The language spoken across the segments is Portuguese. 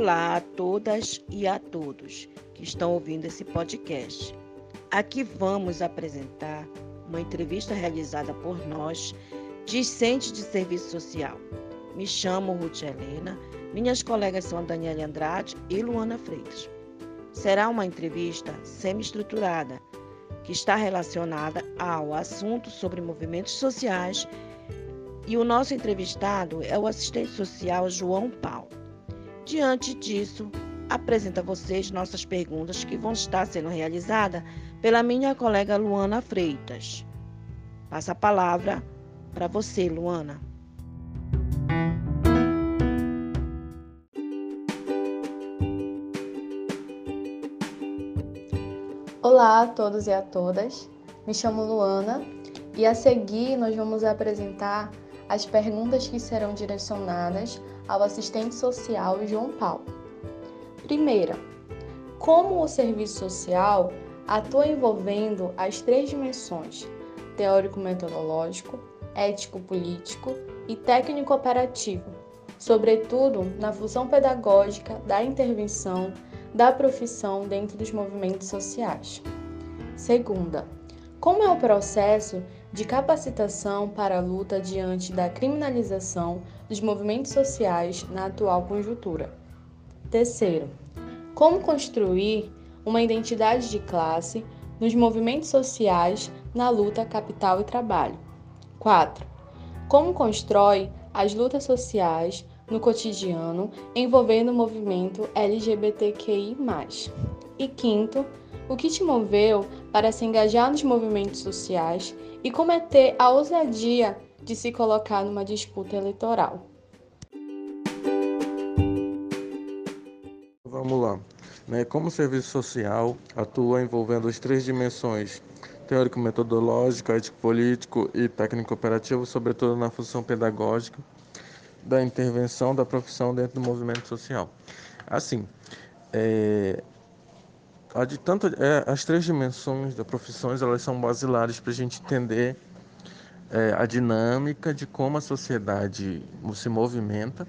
Olá a todas e a todos que estão ouvindo esse podcast. Aqui vamos apresentar uma entrevista realizada por nós, discentes de serviço social. Me chamo Ruth Helena, minhas colegas são a Daniela Andrade e Luana Freitas. Será uma entrevista semi-estruturada que está relacionada ao assunto sobre movimentos sociais e o nosso entrevistado é o assistente social João Paulo. Diante disso, apresento a vocês nossas perguntas que vão estar sendo realizadas pela minha colega Luana Freitas. Passa a palavra para você, Luana. Olá a todos e a todas. Me chamo Luana e a seguir nós vamos apresentar as perguntas que serão direcionadas ao assistente social João Paulo. Primeira, como o serviço social atua envolvendo as três dimensões: teórico-metodológico, ético-político e técnico-operativo, sobretudo na função pedagógica da intervenção da profissão dentro dos movimentos sociais. Segunda, como é o processo de capacitação para a luta diante da criminalização dos movimentos sociais na atual conjuntura? Terceiro, como construir uma identidade de classe nos movimentos sociais na luta capital e trabalho? 4. Como constrói as lutas sociais no cotidiano envolvendo o movimento LGBTQI. E quinto, o que te moveu para se engajar nos movimentos sociais e cometer a ousadia de se colocar numa disputa eleitoral? Vamos lá. Né? Como o serviço social atua envolvendo as três dimensões teórico-metodológico, ético-político e técnico-operativo, sobretudo na função pedagógica, da intervenção da profissão dentro do movimento social. Assim, é, tanto, é, as três dimensões das profissões elas são basilares para a gente entender é, a dinâmica de como a sociedade se movimenta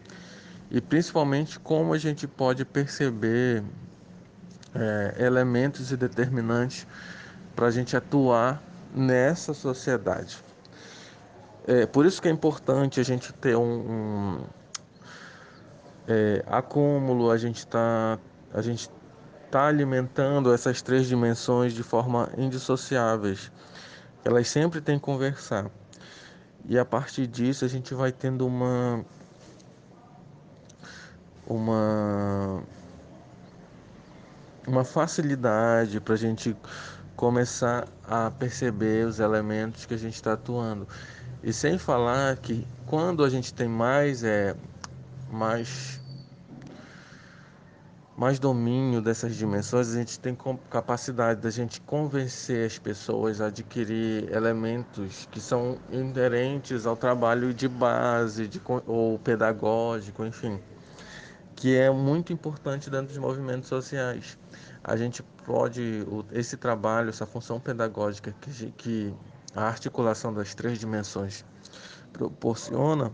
e principalmente como a gente pode perceber é, elementos e determinantes para a gente atuar nessa sociedade. É, por isso que é importante a gente ter um, um é, acúmulo, a gente está a gente tá alimentando essas três dimensões de forma indissociáveis. Elas sempre têm que conversar. E a partir disso a gente vai tendo uma uma uma facilidade para a gente começar a perceber os elementos que a gente está atuando. E sem falar que quando a gente tem mais é mais mais domínio dessas dimensões, a gente tem capacidade da gente convencer as pessoas a adquirir elementos que são inerentes ao trabalho de base de, ou pedagógico, enfim, que é muito importante dentro dos movimentos sociais. A gente pode, esse trabalho, essa função pedagógica que, que a articulação das três dimensões proporciona,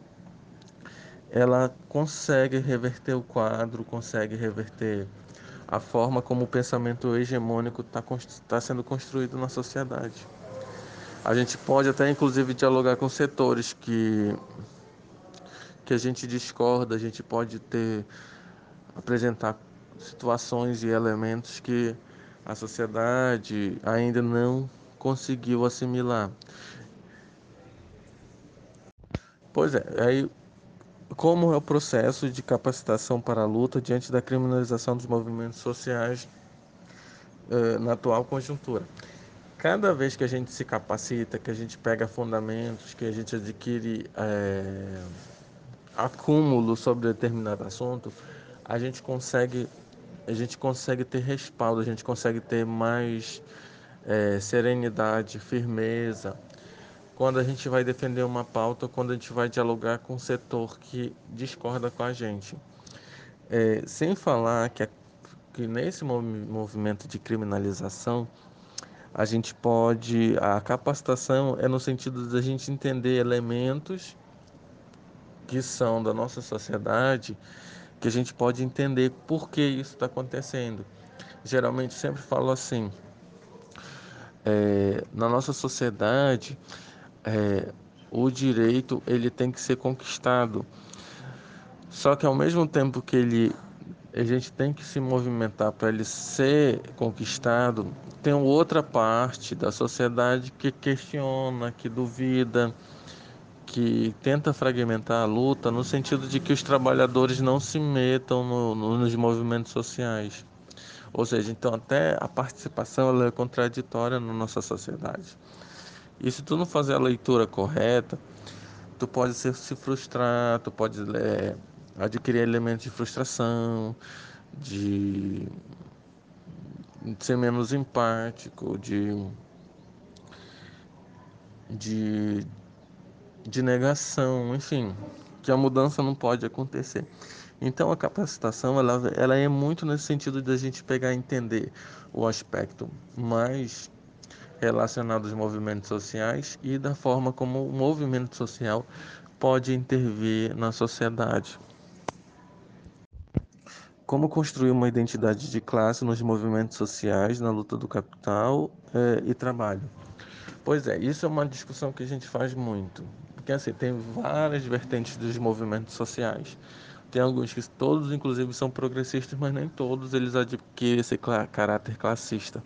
ela consegue reverter o quadro, consegue reverter a forma como o pensamento hegemônico está tá sendo construído na sociedade. A gente pode até, inclusive, dialogar com setores que, que a gente discorda, a gente pode ter apresentar situações e elementos que a sociedade ainda não conseguiu assimilar. Pois é, aí como é o processo de capacitação para a luta diante da criminalização dos movimentos sociais eh, na atual conjuntura? Cada vez que a gente se capacita, que a gente pega fundamentos, que a gente adquire eh, acúmulo sobre determinado assunto, a gente consegue a gente consegue ter respaldo, a gente consegue ter mais é, serenidade, firmeza, quando a gente vai defender uma pauta, quando a gente vai dialogar com um setor que discorda com a gente. É, sem falar que, que nesse movimento de criminalização, a gente pode. A capacitação é no sentido de a gente entender elementos que são da nossa sociedade que a gente pode entender por que isso está acontecendo. Geralmente sempre falo assim, é, na nossa sociedade, é, o direito ele tem que ser conquistado. Só que ao mesmo tempo que ele a gente tem que se movimentar para ele ser conquistado, tem outra parte da sociedade que questiona, que duvida, que tenta fragmentar a luta no sentido de que os trabalhadores não se metam no, no, nos movimentos sociais. Ou seja, então até a participação é contraditória na nossa sociedade. E se tu não fazer a leitura correta, tu pode se, se frustrar, tu pode é, adquirir elementos de frustração, de, de ser menos empático, de, de, de negação, enfim, que a mudança não pode acontecer. Então a capacitação ela, ela é muito nesse sentido de a gente pegar e entender o aspecto mais relacionado aos movimentos sociais e da forma como o movimento social pode intervir na sociedade. Como construir uma identidade de classe nos movimentos sociais, na luta do capital é, e trabalho? Pois é, isso é uma discussão que a gente faz muito. Porque assim, tem várias vertentes dos movimentos sociais. Tem alguns que todos, inclusive, são progressistas, mas nem todos eles adquirem esse caráter classista.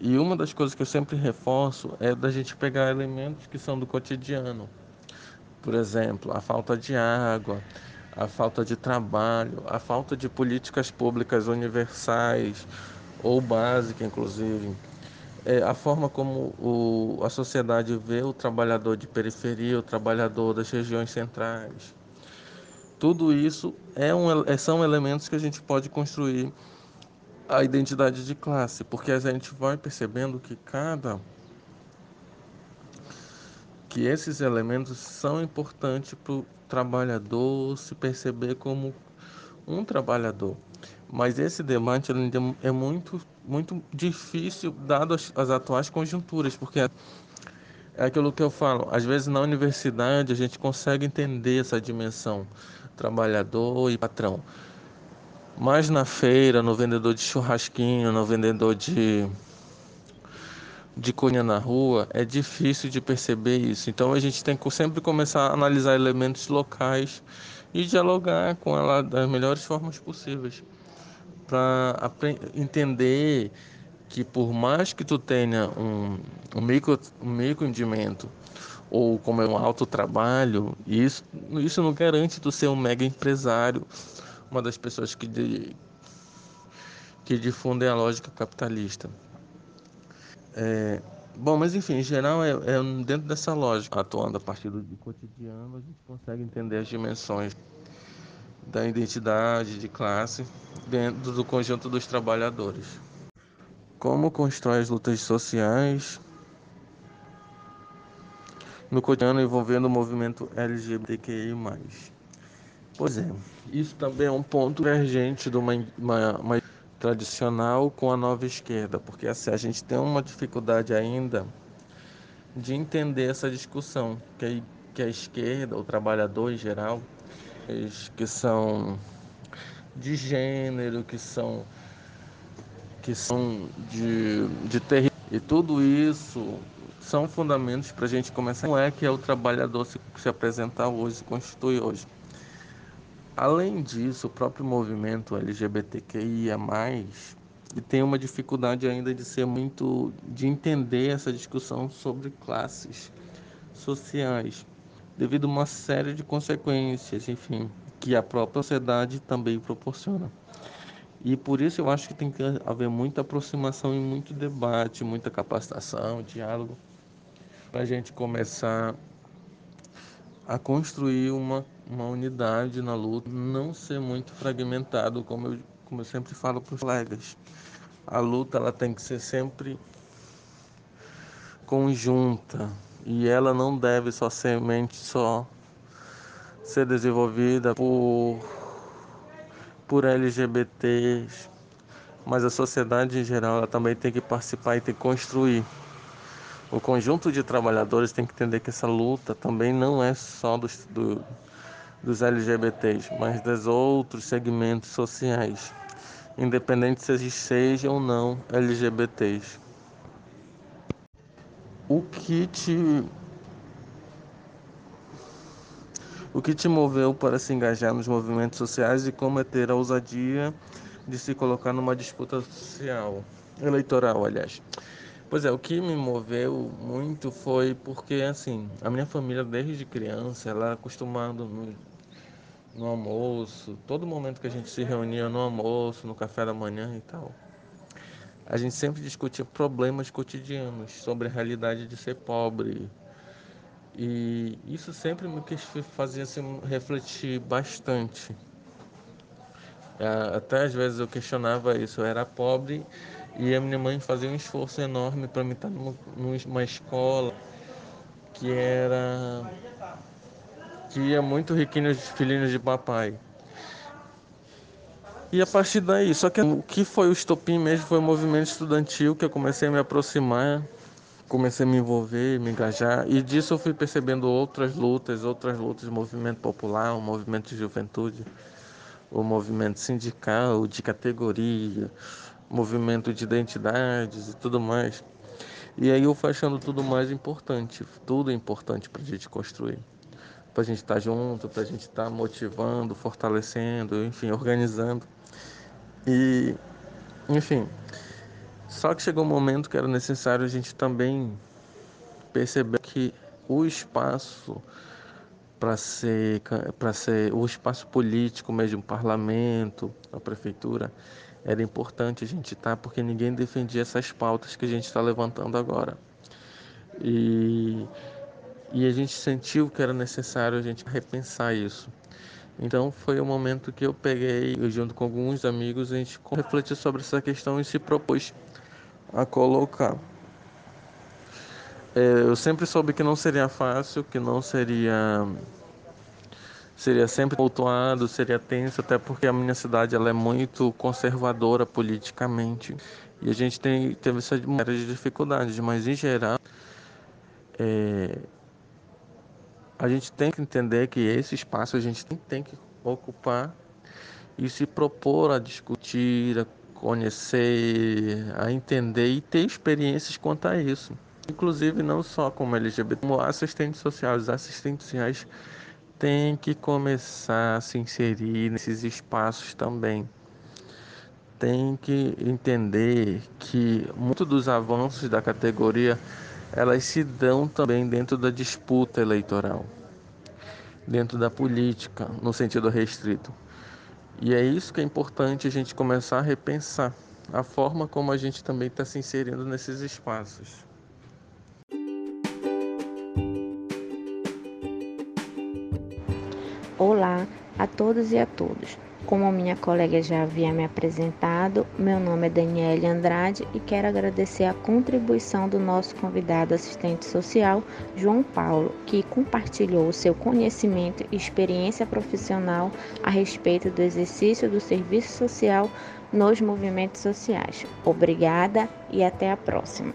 E uma das coisas que eu sempre reforço é da gente pegar elementos que são do cotidiano. Por exemplo, a falta de água, a falta de trabalho, a falta de políticas públicas universais ou básicas, inclusive, é a forma como o, a sociedade vê o trabalhador de periferia, o trabalhador das regiões centrais. Tudo isso é um, é, são elementos que a gente pode construir a identidade de classe, porque a gente vai percebendo que cada que esses elementos são importantes para o trabalhador se perceber como um trabalhador. Mas esse debate é muito, muito difícil, dado as, as atuais conjunturas, porque é, é aquilo que eu falo, às vezes na universidade a gente consegue entender essa dimensão trabalhador e patrão. Mas na feira, no vendedor de churrasquinho, no vendedor de de cunha na rua, é difícil de perceber isso. Então a gente tem que sempre começar a analisar elementos locais e dialogar com ela das melhores formas possíveis para entender que por mais que tu tenha um, um micro um microempreendimento ou como é um alto trabalho, isso isso não garante tu ser um mega empresário, uma das pessoas que de, que difundem a lógica capitalista. É, bom, mas enfim, em geral, é, é, dentro dessa lógica, atuando a partir do, cotidiano, a gente consegue entender as dimensões da identidade de classe dentro do conjunto dos trabalhadores. Como constrói as lutas sociais no cotidiano envolvendo o movimento LGBTQI+. Pois é, isso também é um ponto emergente de uma, uma, uma tradicional com a nova esquerda, porque assim, a gente tem uma dificuldade ainda de entender essa discussão, que que a esquerda, o trabalhador em geral, que são de gênero, que são que são de, de território. E tudo isso são fundamentos para a gente começar. Não é que é o trabalhador se, se apresentar hoje, se constitui hoje. Além disso, o próprio movimento LGBTQIA+, tem uma dificuldade ainda de ser muito, de entender essa discussão sobre classes sociais, devido a uma série de consequências, enfim, que a própria sociedade também proporciona. E por isso eu acho que tem que haver muita aproximação e muito debate, muita capacitação, diálogo, para a gente começar a construir uma uma unidade na luta, não ser muito fragmentado, como eu, como eu sempre falo para os colegas. A luta ela tem que ser sempre conjunta e ela não deve só semente só ser desenvolvida por por LGBTs, mas a sociedade em geral ela também tem que participar e tem que construir. O conjunto de trabalhadores tem que entender que essa luta também não é só do, do dos LGBTs, mas dos outros segmentos sociais, independente se eles sejam ou não LGBTs. O que te o que te moveu para se engajar nos movimentos sociais e como é ter a ousadia de se colocar numa disputa social, eleitoral, aliás. Pois é, o que me moveu muito foi porque, assim, a minha família desde criança, ela é acostumada no, no almoço, todo momento que a gente se reunia no almoço, no café da manhã e tal, a gente sempre discutia problemas cotidianos sobre a realidade de ser pobre. E isso sempre me fazia assim, refletir bastante. Até às vezes eu questionava isso, eu era pobre e a minha mãe fazia um esforço enorme para me estar numa, escola que era que ia muito riquinho de filhinhos de papai. E a partir daí, só que o que foi o estopim mesmo foi o movimento estudantil que eu comecei a me aproximar, comecei a me envolver, me engajar, e disso eu fui percebendo outras lutas, outras lutas, movimento popular, o movimento de juventude, o movimento sindical, de categoria, movimento de identidades e tudo mais. E aí eu fui achando tudo mais importante, tudo é importante para a gente construir. Para a gente estar tá junto, para a gente estar tá motivando, fortalecendo, enfim, organizando. E, enfim, só que chegou um momento que era necessário a gente também perceber que o espaço para ser para ser o espaço político mesmo o parlamento a prefeitura era importante a gente estar, tá, porque ninguém defendia essas pautas que a gente está levantando agora. E, e a gente sentiu que era necessário a gente repensar isso. Então foi o momento que eu peguei, eu, junto com alguns amigos, a gente refletiu sobre essa questão e se propôs a colocar. É, eu sempre soube que não seria fácil, que não seria seria sempre tumultuado, seria tenso, até porque a minha cidade ela é muito conservadora politicamente. E a gente tem, teve essa série de dificuldades, mas em geral é, a gente tem que entender que esse espaço a gente tem, tem que ocupar e se propor a discutir, a conhecer, a entender e ter experiências quanto a isso. Inclusive não só como LGBT, como assistentes sociais, assistentes sociais tem que começar a se inserir nesses espaços também. Tem que entender que muito dos avanços da categoria elas se dão também dentro da disputa eleitoral, dentro da política, no sentido restrito. E é isso que é importante a gente começar a repensar a forma como a gente também está se inserindo nesses espaços. Olá a todos e a todas. Como minha colega já havia me apresentado, meu nome é Daniele Andrade e quero agradecer a contribuição do nosso convidado assistente social, João Paulo, que compartilhou seu conhecimento e experiência profissional a respeito do exercício do serviço social nos movimentos sociais. Obrigada e até a próxima.